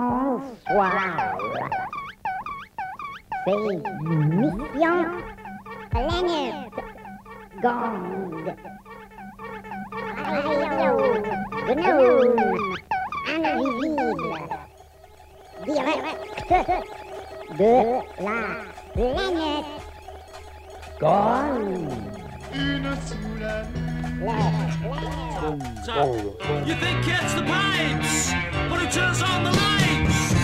Bonsoir. C'est Mission Planète Gong. Radio Gnome de la planète Gong. une sous la. You think it's the pipes, but it turns on the lights.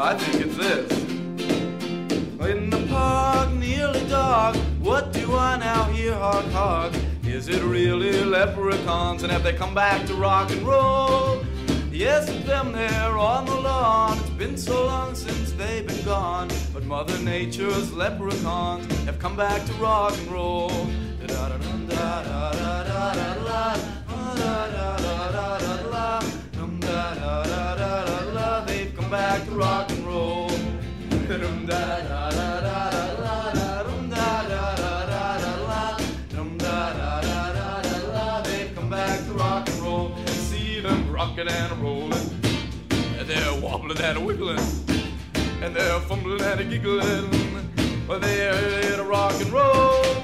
I think it's this. In the park, nearly dark, what do I now hear, hark, hark? Is it really leprechauns? And have they come back to rock and roll? Yes, them there on the lawn. It's been so long since they've been gone. But Mother Nature's leprechauns have come back to rock and roll. come back to rock and roll. They come back to rock and roll. See them rocking and rolling. And they're wobbling and wiggling. And they're fumbling and giggling. But they're here to rock and roll.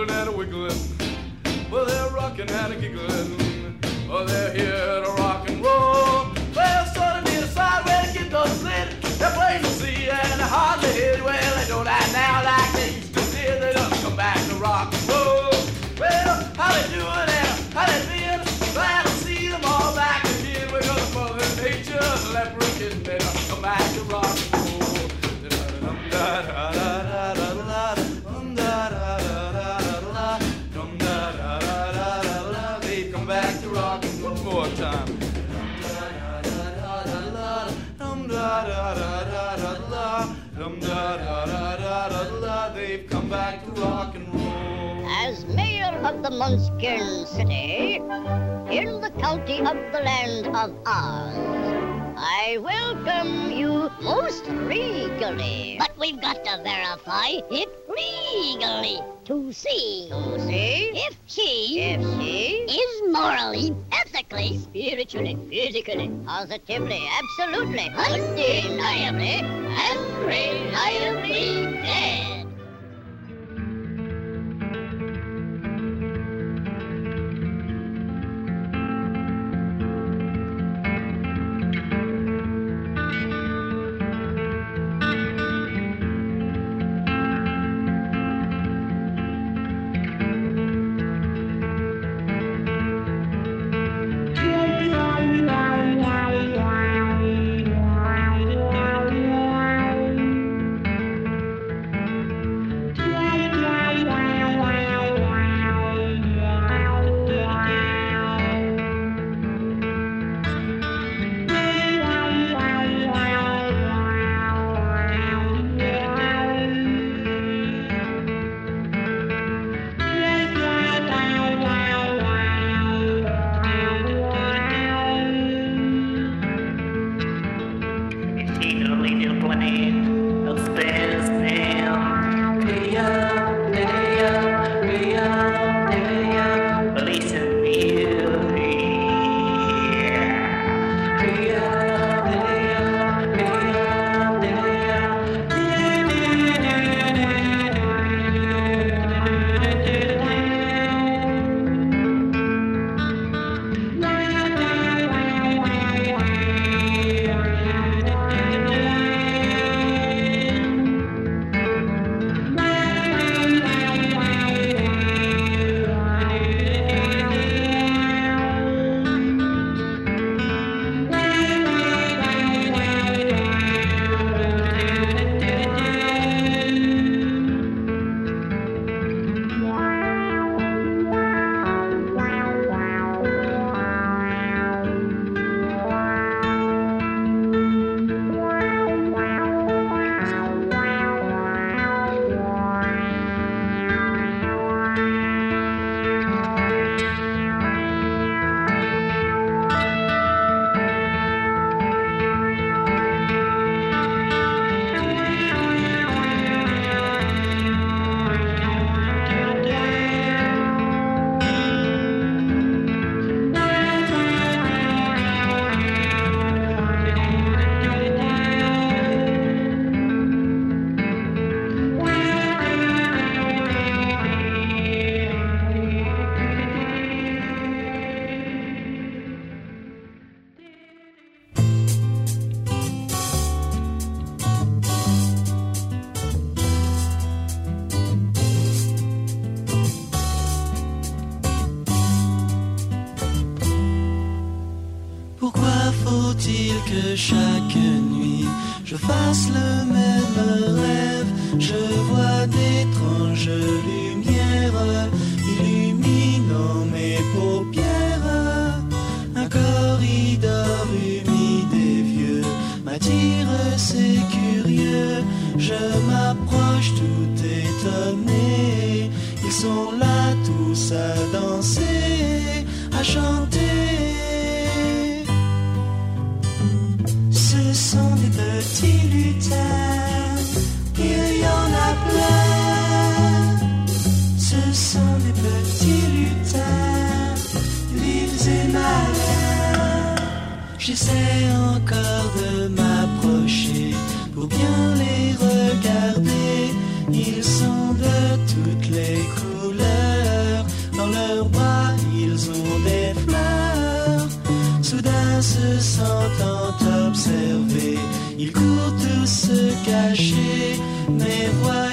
Wobbling and a wiggling. Well, they're rocking and a giggling. Well, they're here to rock and roll. Well, suddenly decide where to get those lit. They're plain to see and hardly hit. Well, they don't act now like they used to see. They don't come back to rock and roll. Well, how they doing They've come back to rock and roll. As mayor of the Munchkin City, in the county of the land of Oz, I welcome you most regally. But we've got to verify it legally to see. To see if she, if she is morally, ethically, spiritually, physically, positively, absolutely, undeniably, and reliably dead. Chaque nuit je fasse le même rêve Je vois d'étranges cacher mes voix.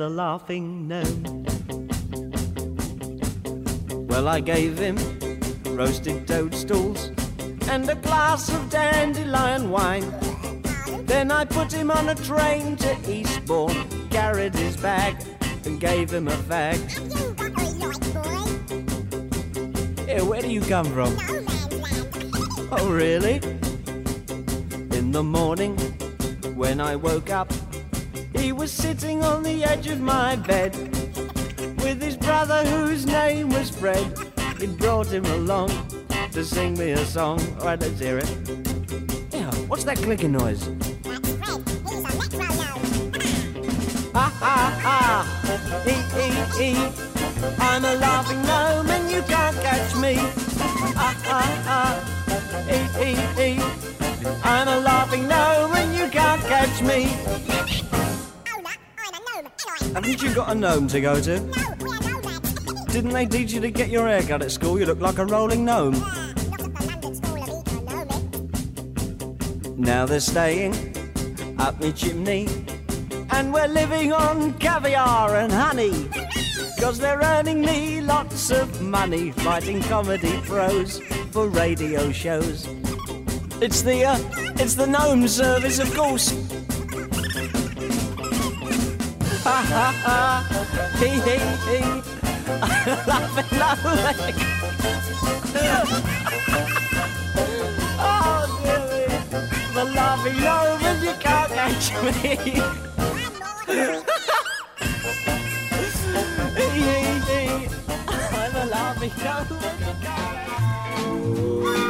The laughing gnome. Well, I gave him roasted toadstools and a glass of dandelion wine. Then I put him on a train to Eastbourne, carried his bag, and gave him a fag. Hey, where do you come from? Oh, really? In the morning, when I woke up, he was sitting on the edge of my bed with his brother, whose name was Fred. He brought him along to sing me a song. All right, let's hear it. Yeah, what's that clicking noise? Ha ha ha, ee ee ee. I'm a laughing gnome and you can't catch me. Ha ha ha, ee ee ee. I'm a laughing gnome and you can't catch me. Haven't you got a gnome to go to? Didn't they teach you to get your hair cut at school? You look like a rolling gnome. Now they're staying up my chimney, and we're living on caviar and honey. Cause they're earning me lots of money writing comedy prose for radio shows. It's the, uh, it's the gnome service, of course. Ha ha ha, hee hee hee. Laughing, laughing. oh, dearie. The laughing and you can't catch me. Hee hee hee. I'm a laughing and you can't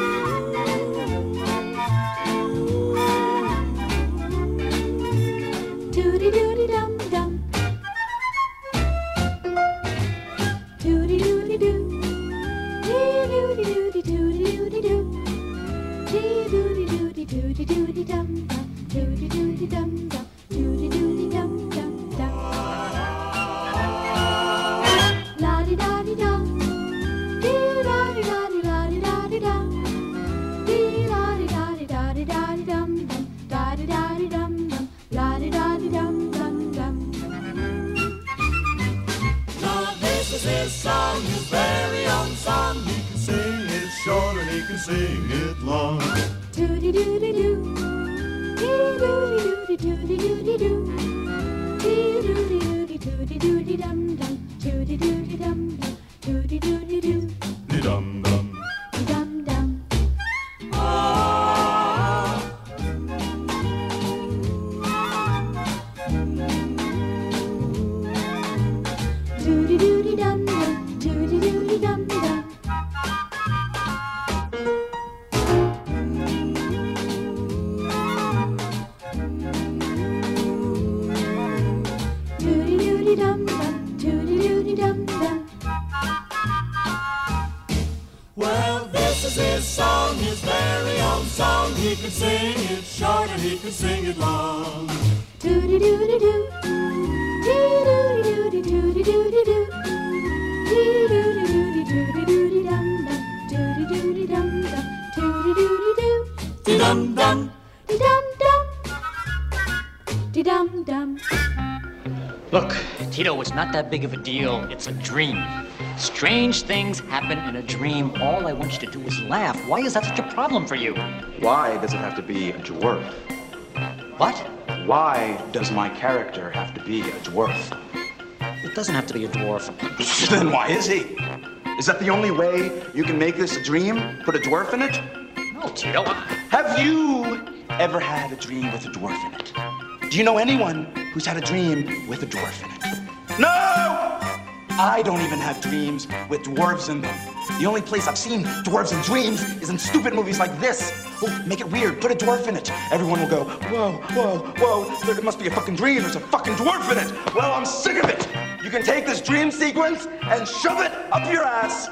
dum dum. Doody doody dum dum. Doody doody dum dum dum. La di da di dum. Dee da di da di da di da di dum. Dee da di da di da di da di dum dum. Da di da di dum dum. La di da di dum dum dum. Now this is his song, his very own song. He can sing it short and he can sing it deal. It's a dream. Strange things happen in a dream. All I want you to do is laugh. Why is that such a problem for you? Why does it have to be a dwarf? What? Why does my character have to be a dwarf? It doesn't have to be a dwarf. then why is he? Is that the only way you can make this a dream? Put a dwarf in it? No, Tito. Have you ever had a dream with a dwarf in it? Do you know anyone who's had a dream with a dwarf in it? No! I don't even have dreams with dwarves in them. The only place I've seen dwarves in dreams is in stupid movies like this. Oh, make it weird. Put a dwarf in it. Everyone will go, whoa, whoa, whoa. There must be a fucking dream. There's a fucking dwarf in it. Well, I'm sick of it. You can take this dream sequence and shove it up your ass.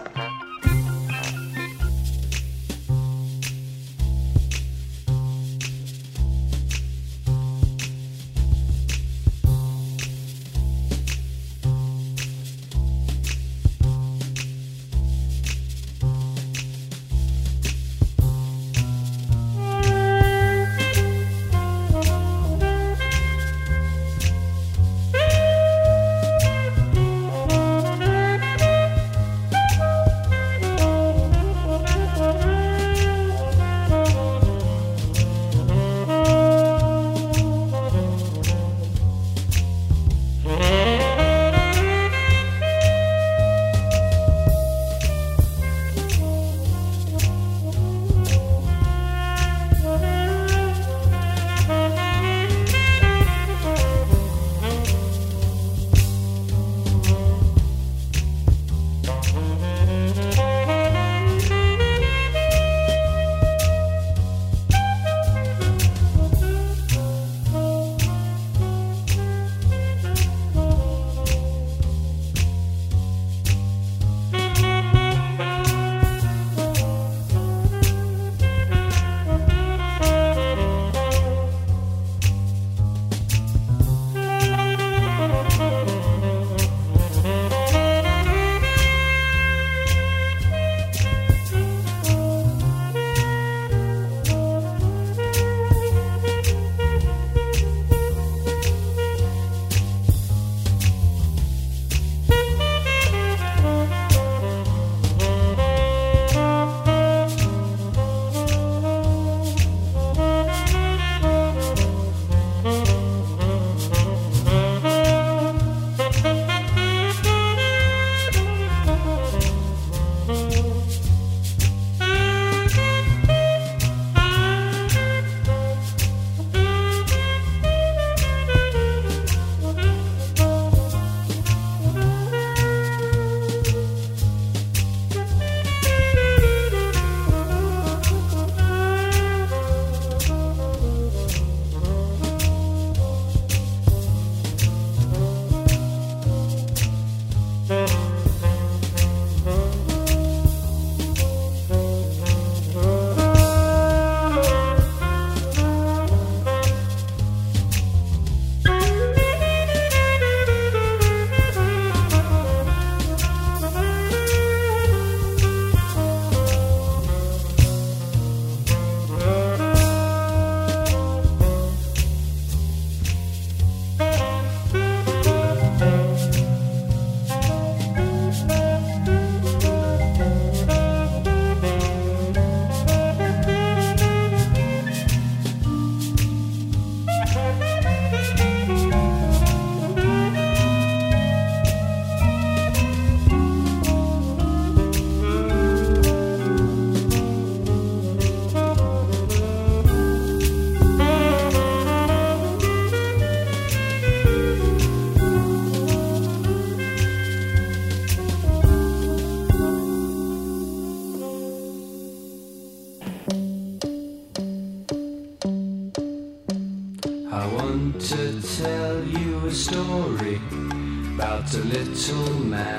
so mad.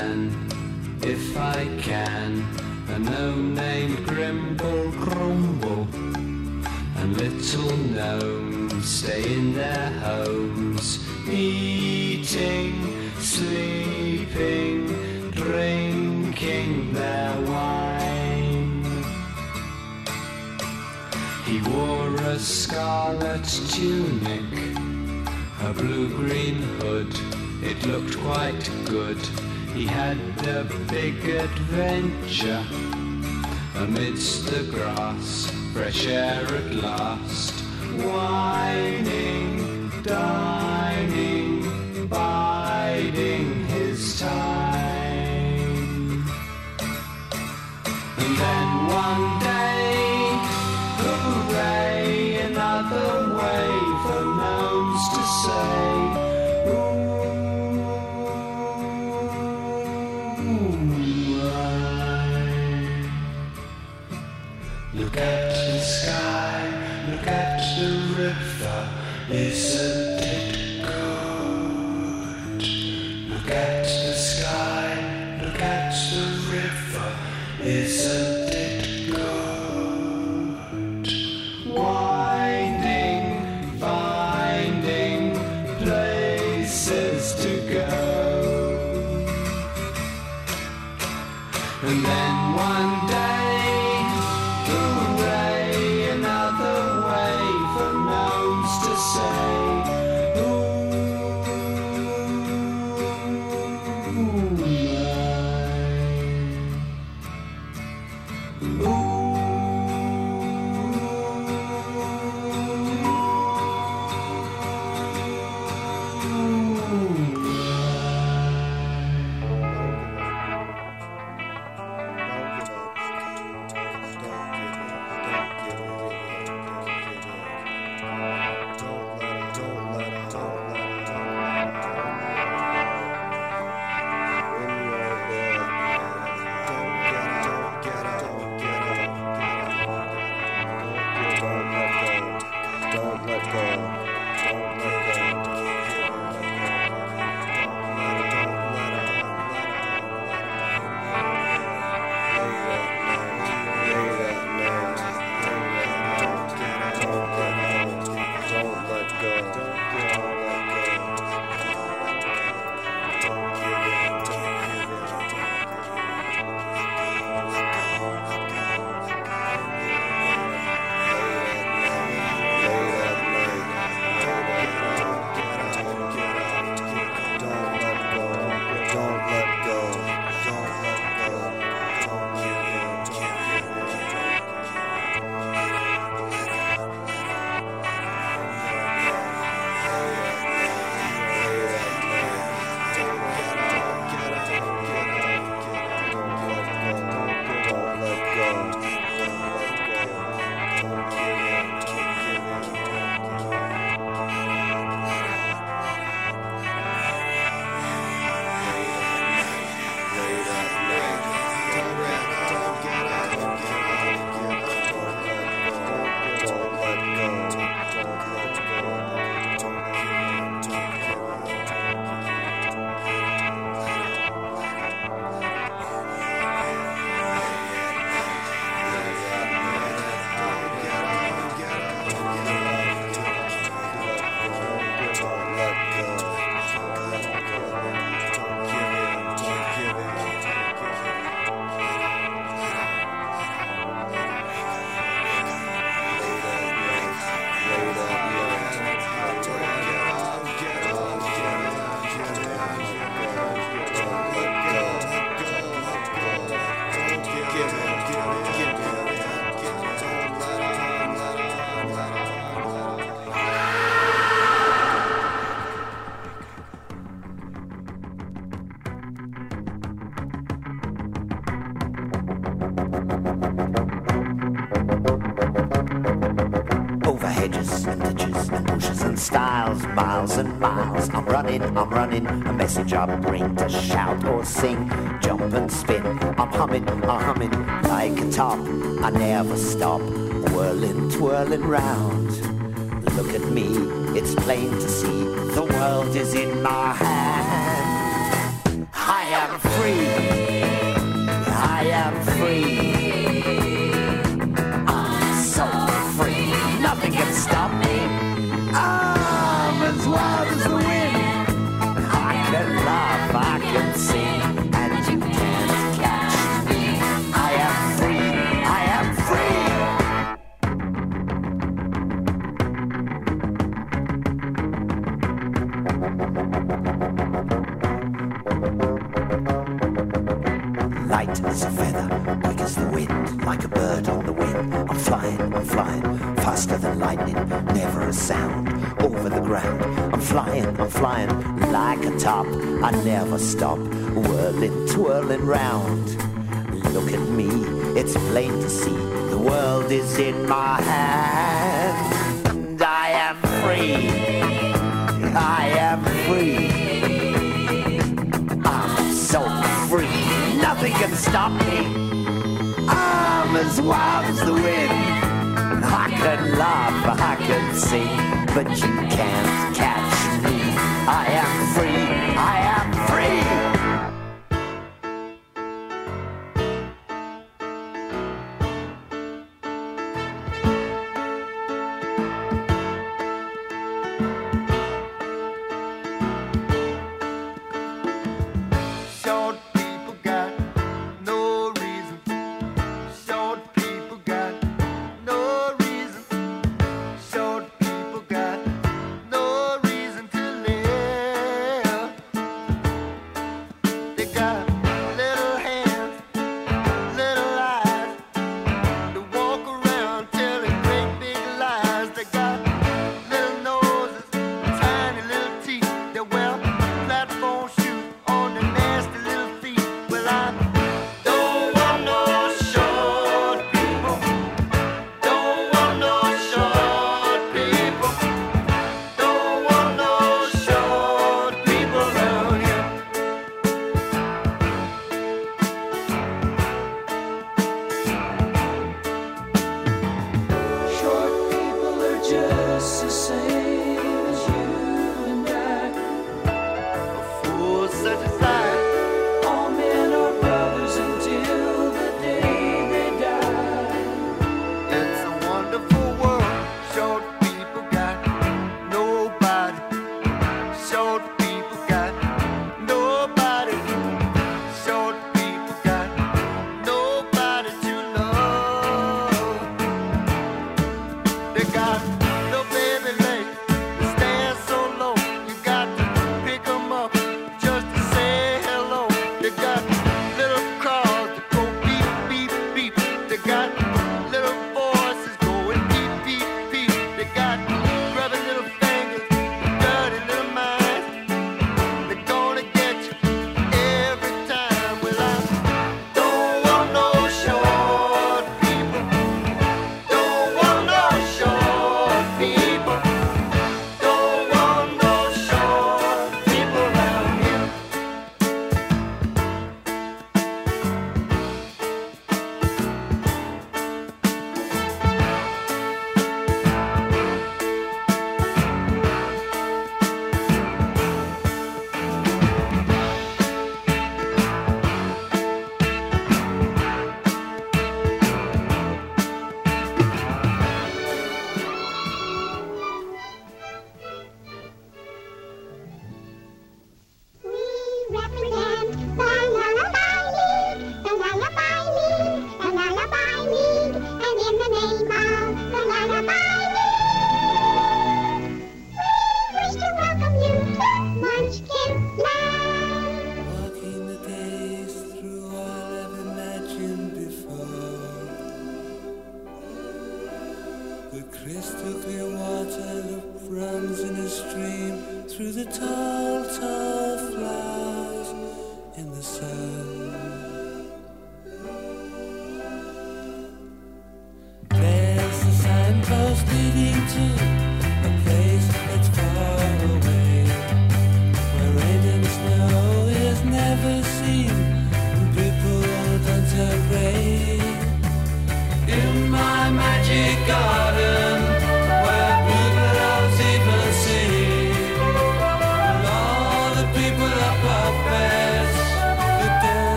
I brain to shout or sing, jump and spin. I'm humming, I'm humming like a top. I never stop, whirling, twirling round. Look at me, it's plain to see the world is in my hand. I am free. flying, I'm flying, faster than lightning, never a sound over the ground. I'm flying, I'm flying like a top, I never stop, whirling, twirling round. Look at me, it's plain to see, the world is in my hand. I am free, I am free, I'm so free, nothing can stop me farmers as the wind. And I can laugh, I can sing, but you can't catch me. I am free, I am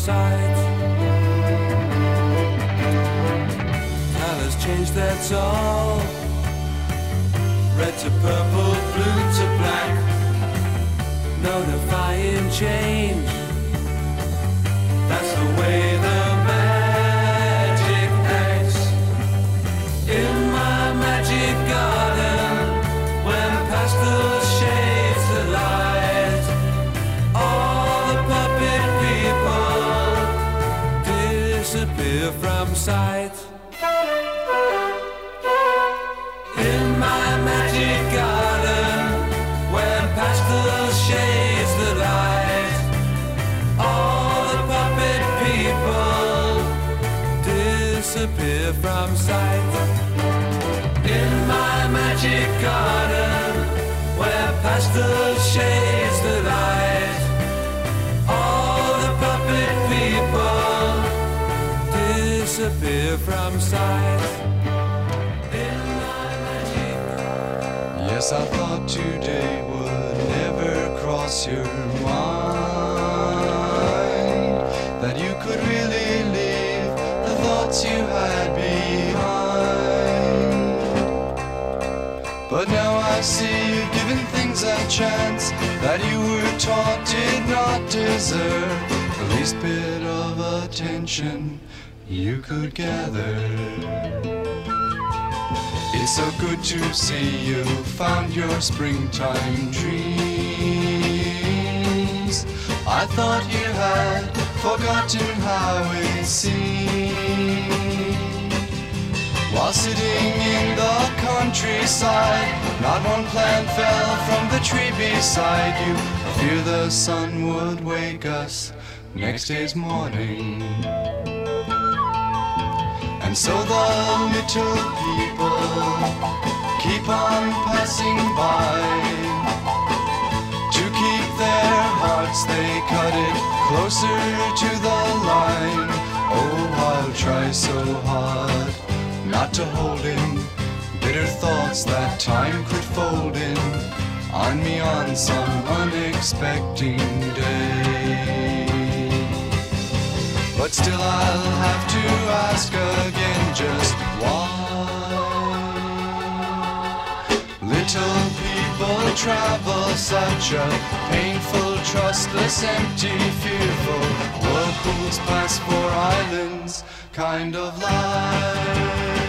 sight. Colors change, that's all. Red to purple, blue to black. No defying change. Garden, where past the shades the light, all the puppet people disappear from sight. Yes, I thought today would never cross your a chance that you were taught did not deserve the least bit of attention you could gather. It's so good to see you found your springtime dreams. I thought you had forgotten how it seemed. While sitting in the countryside, not one plant fell from the tree beside you. I fear the sun would wake us next day's morning. And so the little people keep on passing by. To keep their hearts, they cut it closer to the line. Oh, I'll try so hard not to hold in. Bitter thoughts that time could fold in on me on some unexpected day. But still I'll have to ask again just why. Little people travel such a painful, trustless, empty, fearful Whirlpools pass for islands kind of life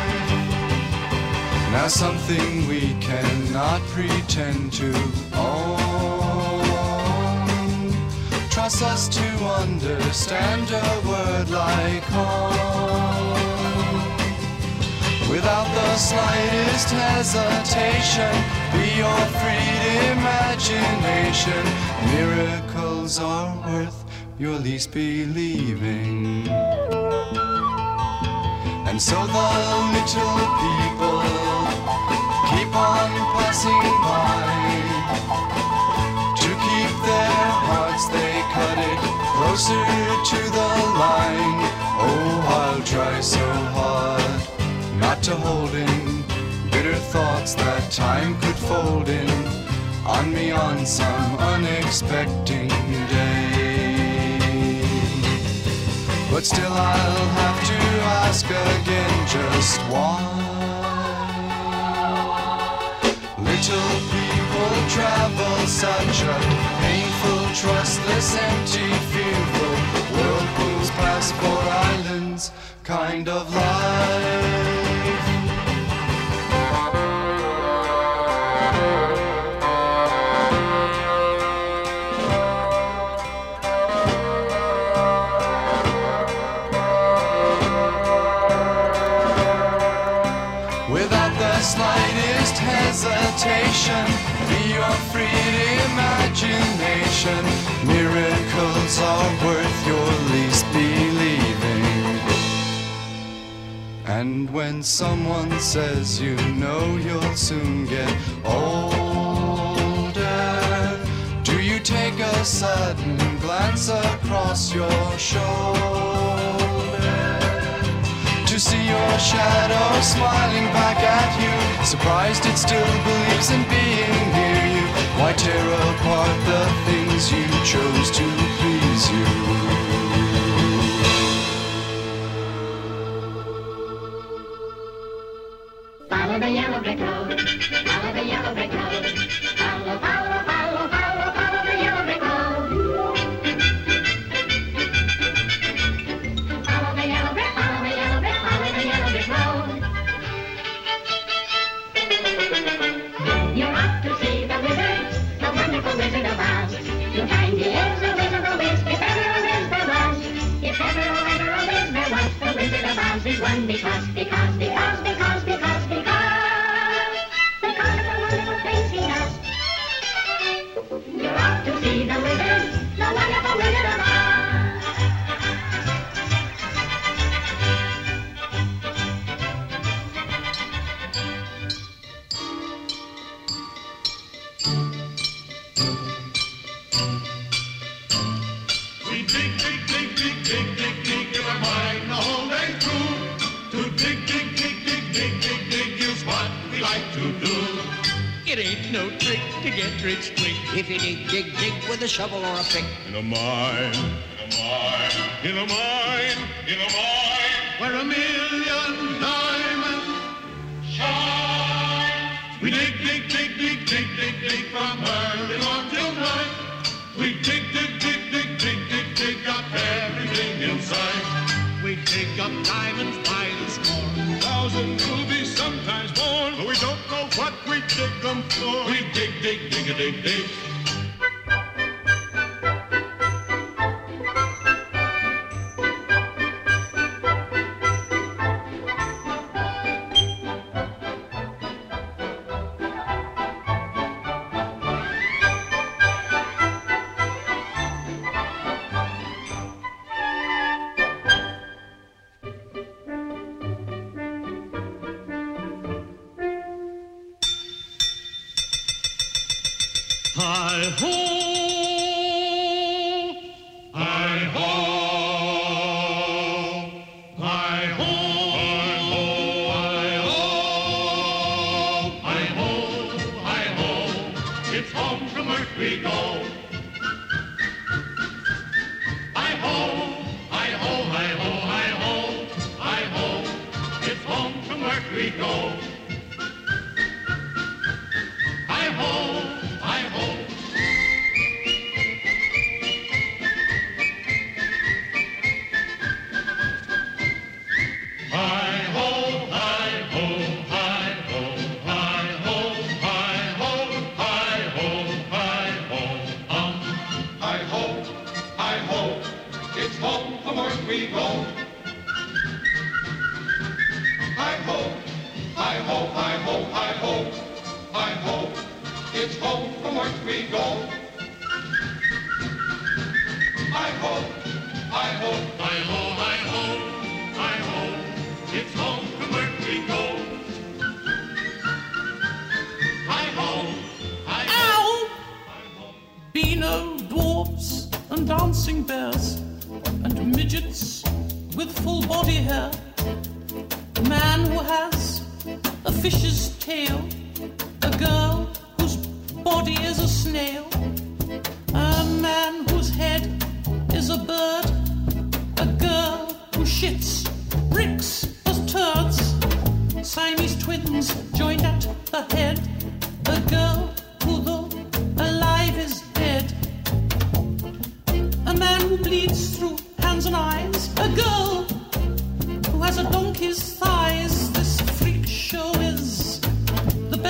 Now something we cannot pretend to. Own Trust us to understand a word like home Without the slightest hesitation Be your free imagination. Miracles are worth your least believing And so the little people Keep on passing by To keep their hearts they cut it closer to the line Oh, I'll try so hard not to hold in bitter thoughts that time could fold in on me on some unexpected day. But still I'll have to ask again just why. Little people travel such a painful, trustless, empty, fearful whirlpools pass for islands kind of life. And when someone says you know you'll soon get older, do you take a sudden glance across your shoulder to see your shadow smiling back at you, surprised it still believes in being near you? Why tear apart the things you chose to please you? The yellow brick road. Follow the yellow brick road. Follow, follow, follow, follow, the yellow brick road. Follow the yellow brick, follow the yellow brick, follow the yellow brick road. You're to see the wizard, the wonderful wizard of Oz. You'll find he is a wizard of Wiz, if ever ever, a the wizard of Oz is one because, because, because, because, dig, dig, dig dig, dig, and we're wine the whole way through. To dig, dig, dig, dig, dig, dig, dig is what we like to do. It ain't no trick to get rich quick if you dig, dig, dig with a shovel or a pick. In a mine, in a mine, in a mine, in a mine, where a million diamonds shine. We dig, dig, dig, dig, dig, dig, dig from early morn till night. We dig, dig, dig, dig, dig, dig, dig up everything inside. We dig up diamonds by the score. Thousands rubies, sometimes more. But we don't know what we dig them for. We dig, dig, dig, a dig, dig.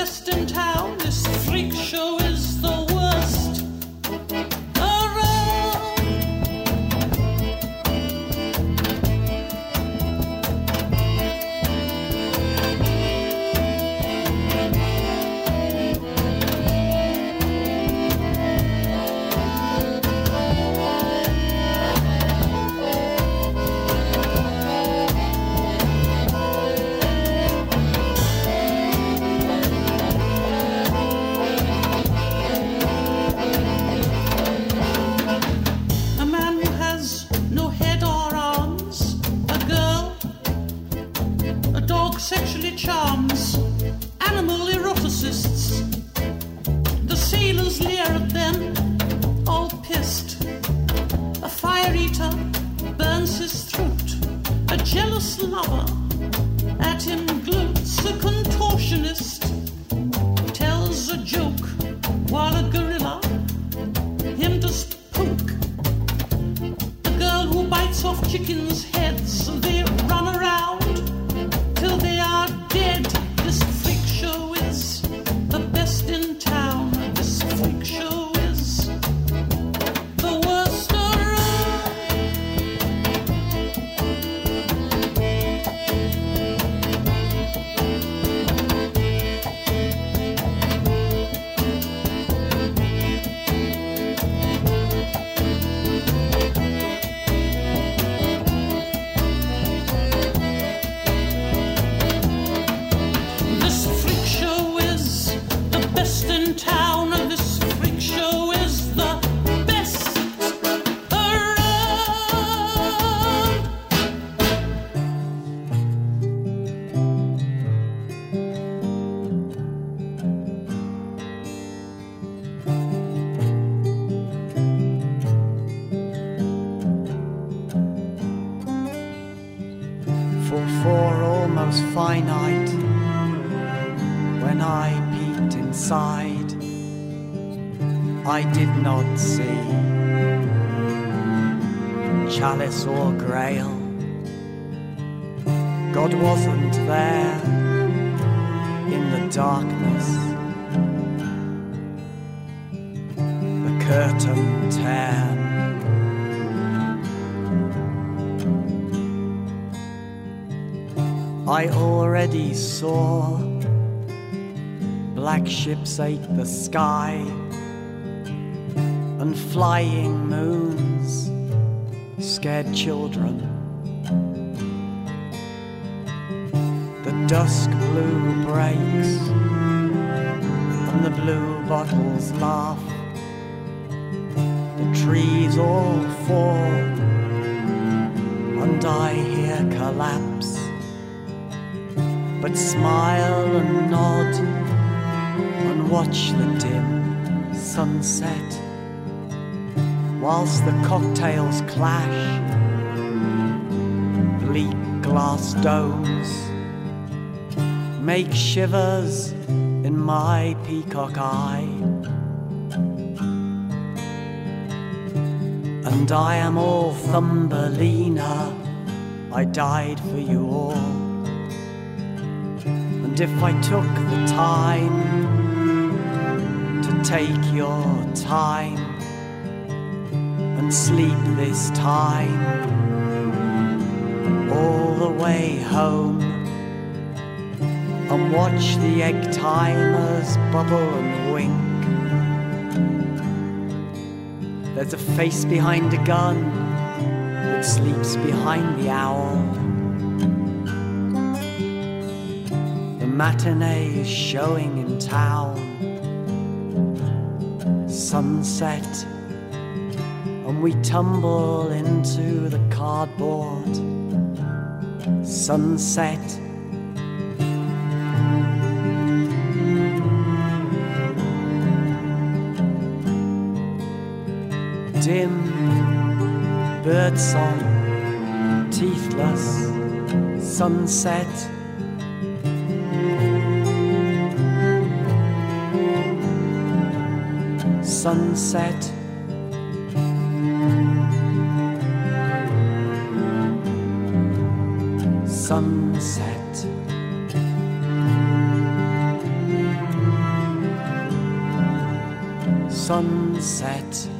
Best in town. Chalice or grail. God wasn't there in the darkness. The curtain tear. I already saw black ships ate the sky and flying moons scared children. The dusk blue breaks and the blue bottles laugh. The trees all fall and I hear collapse but smile and nod and watch the dim sunset whilst the cocktails clash. Bleak glass domes make shivers in my peacock eye. And I am all Thumbelina. I died for you all. And if I took the time to take your time sleep this time all the way home and watch the egg timers bubble and wink. There's a face behind a gun that sleeps behind the owl. The matinee is showing in town. Sunset, we tumble into the cardboard. Sunset. Dim birdsong, teethless sunset. sunset. Sunset. Sunset.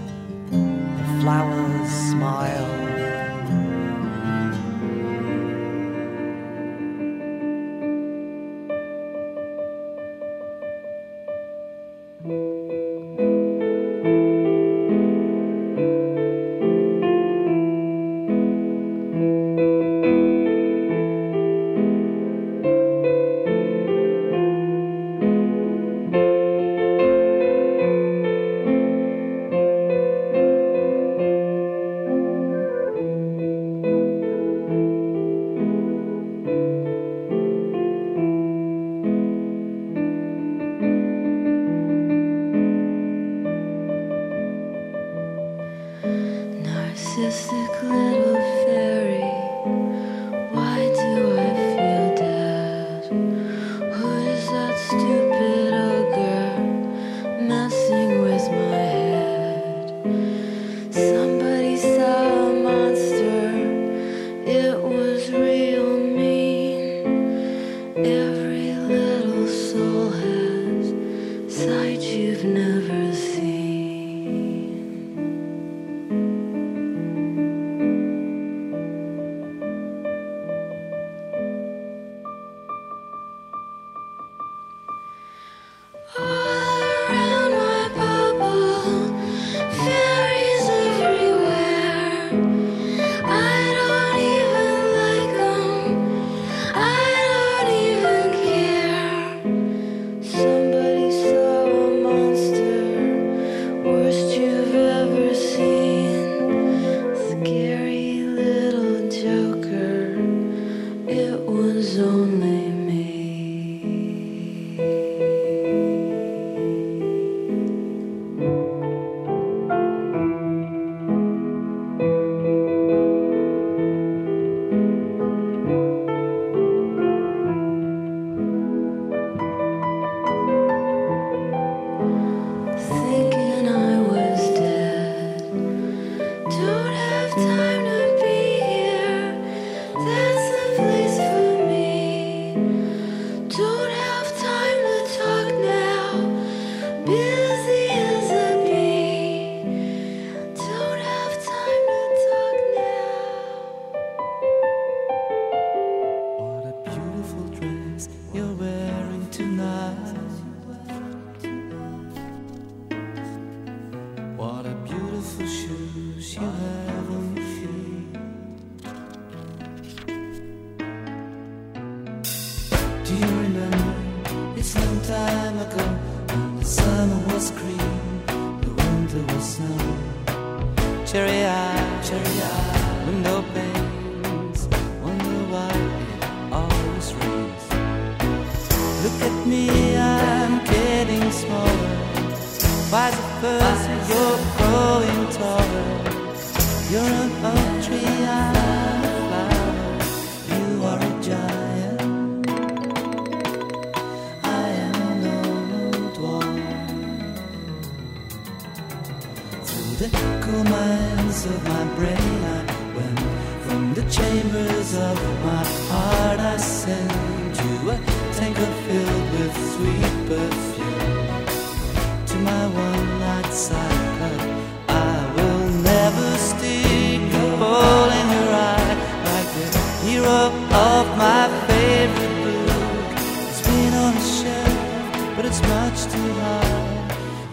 Much too high.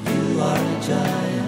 You are a giant.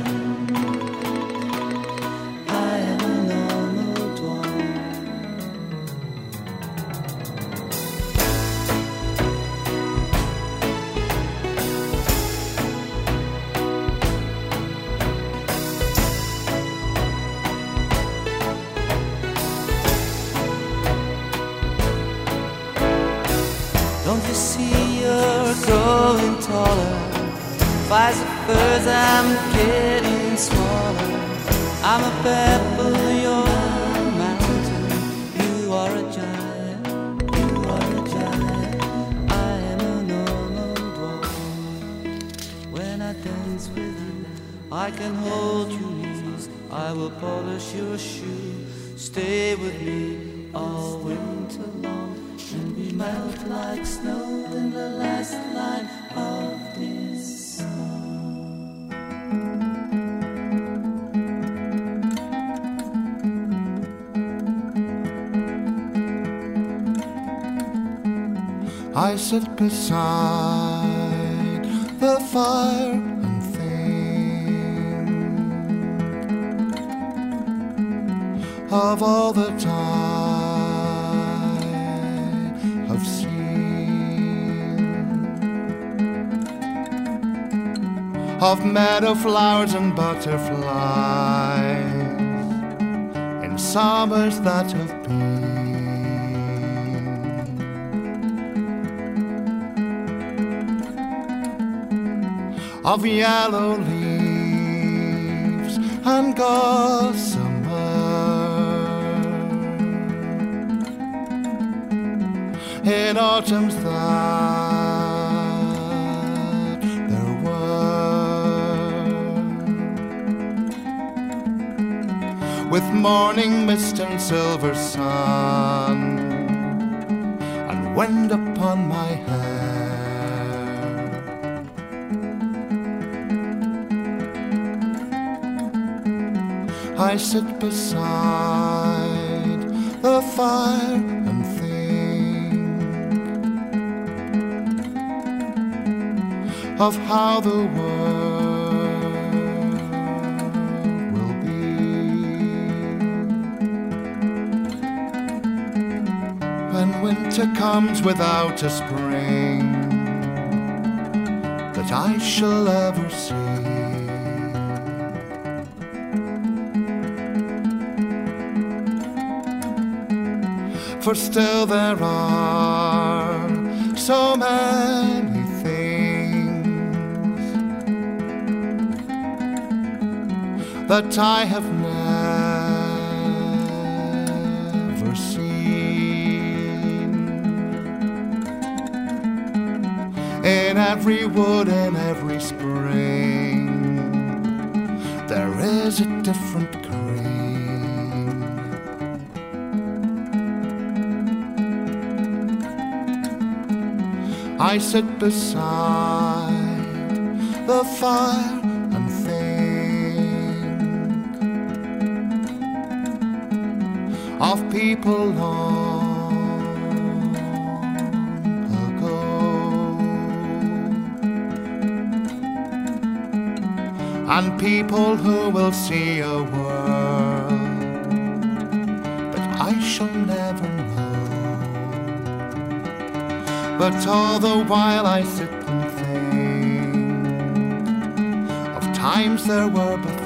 Can hold knees. I will polish your shoe. Stay with me all winter long. And we melt like snow in the last line of this song. I sit beside the fire of all that I have seen of meadow flowers and butterflies in summers that have been. of yellow leaves and gossamer in autumns that there were. With morning mist and silver sun and wind upon my hair. I sit beside the fire of how the world will be. When winter comes without a spring, that I shall ever see. For still there are so many. that I have never seen. In every wood, in every spring, there is a different green. I sit beside the fire people long ago. And people who will see a world that I shall never know. But all the while I sit and think of times there were before.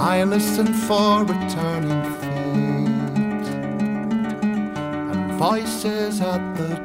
I listen for returning feet and voices at the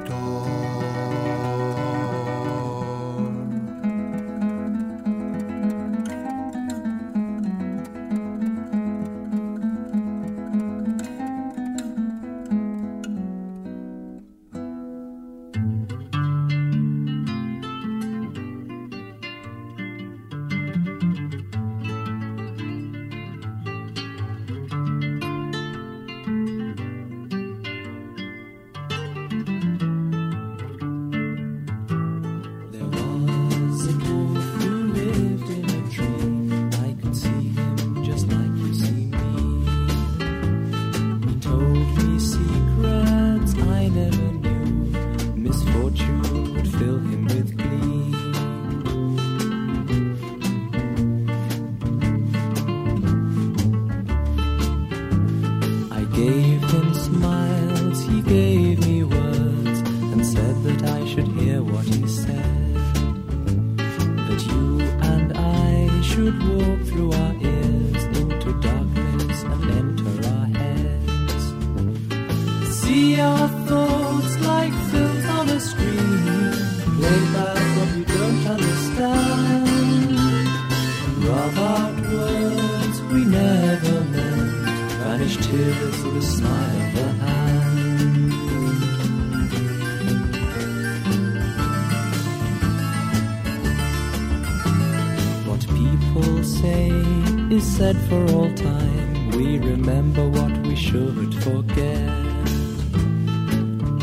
for all time. We remember what we should forget.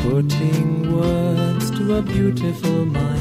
Putting words to a beautiful mind.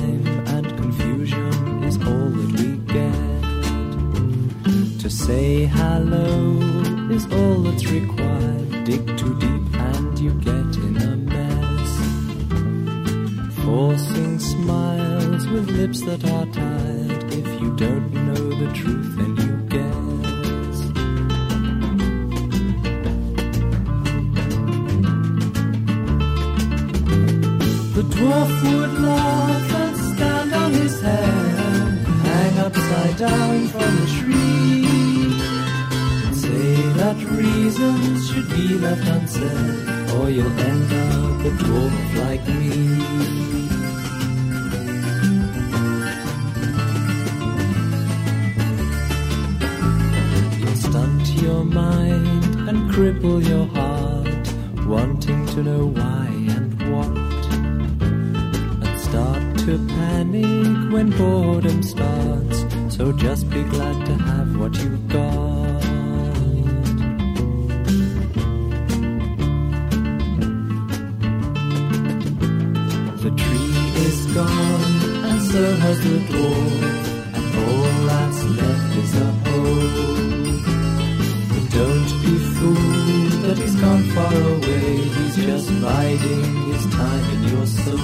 just biding his time in your soul.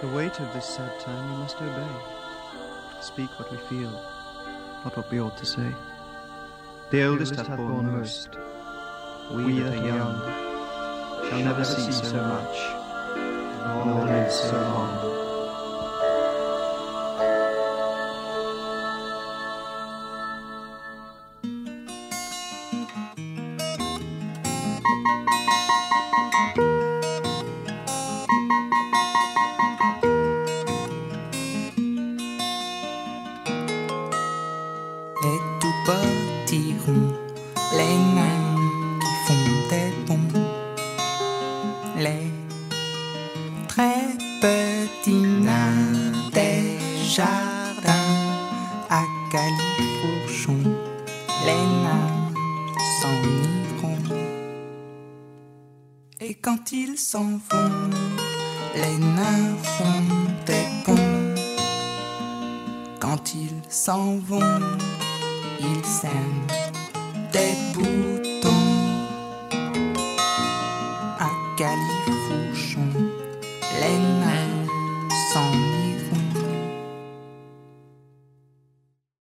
The weight of this sad time we must obey. Speak what we feel, not what we ought to say. The, the oldest, hath borne most. most we the young, shall never see so much, nor live so long.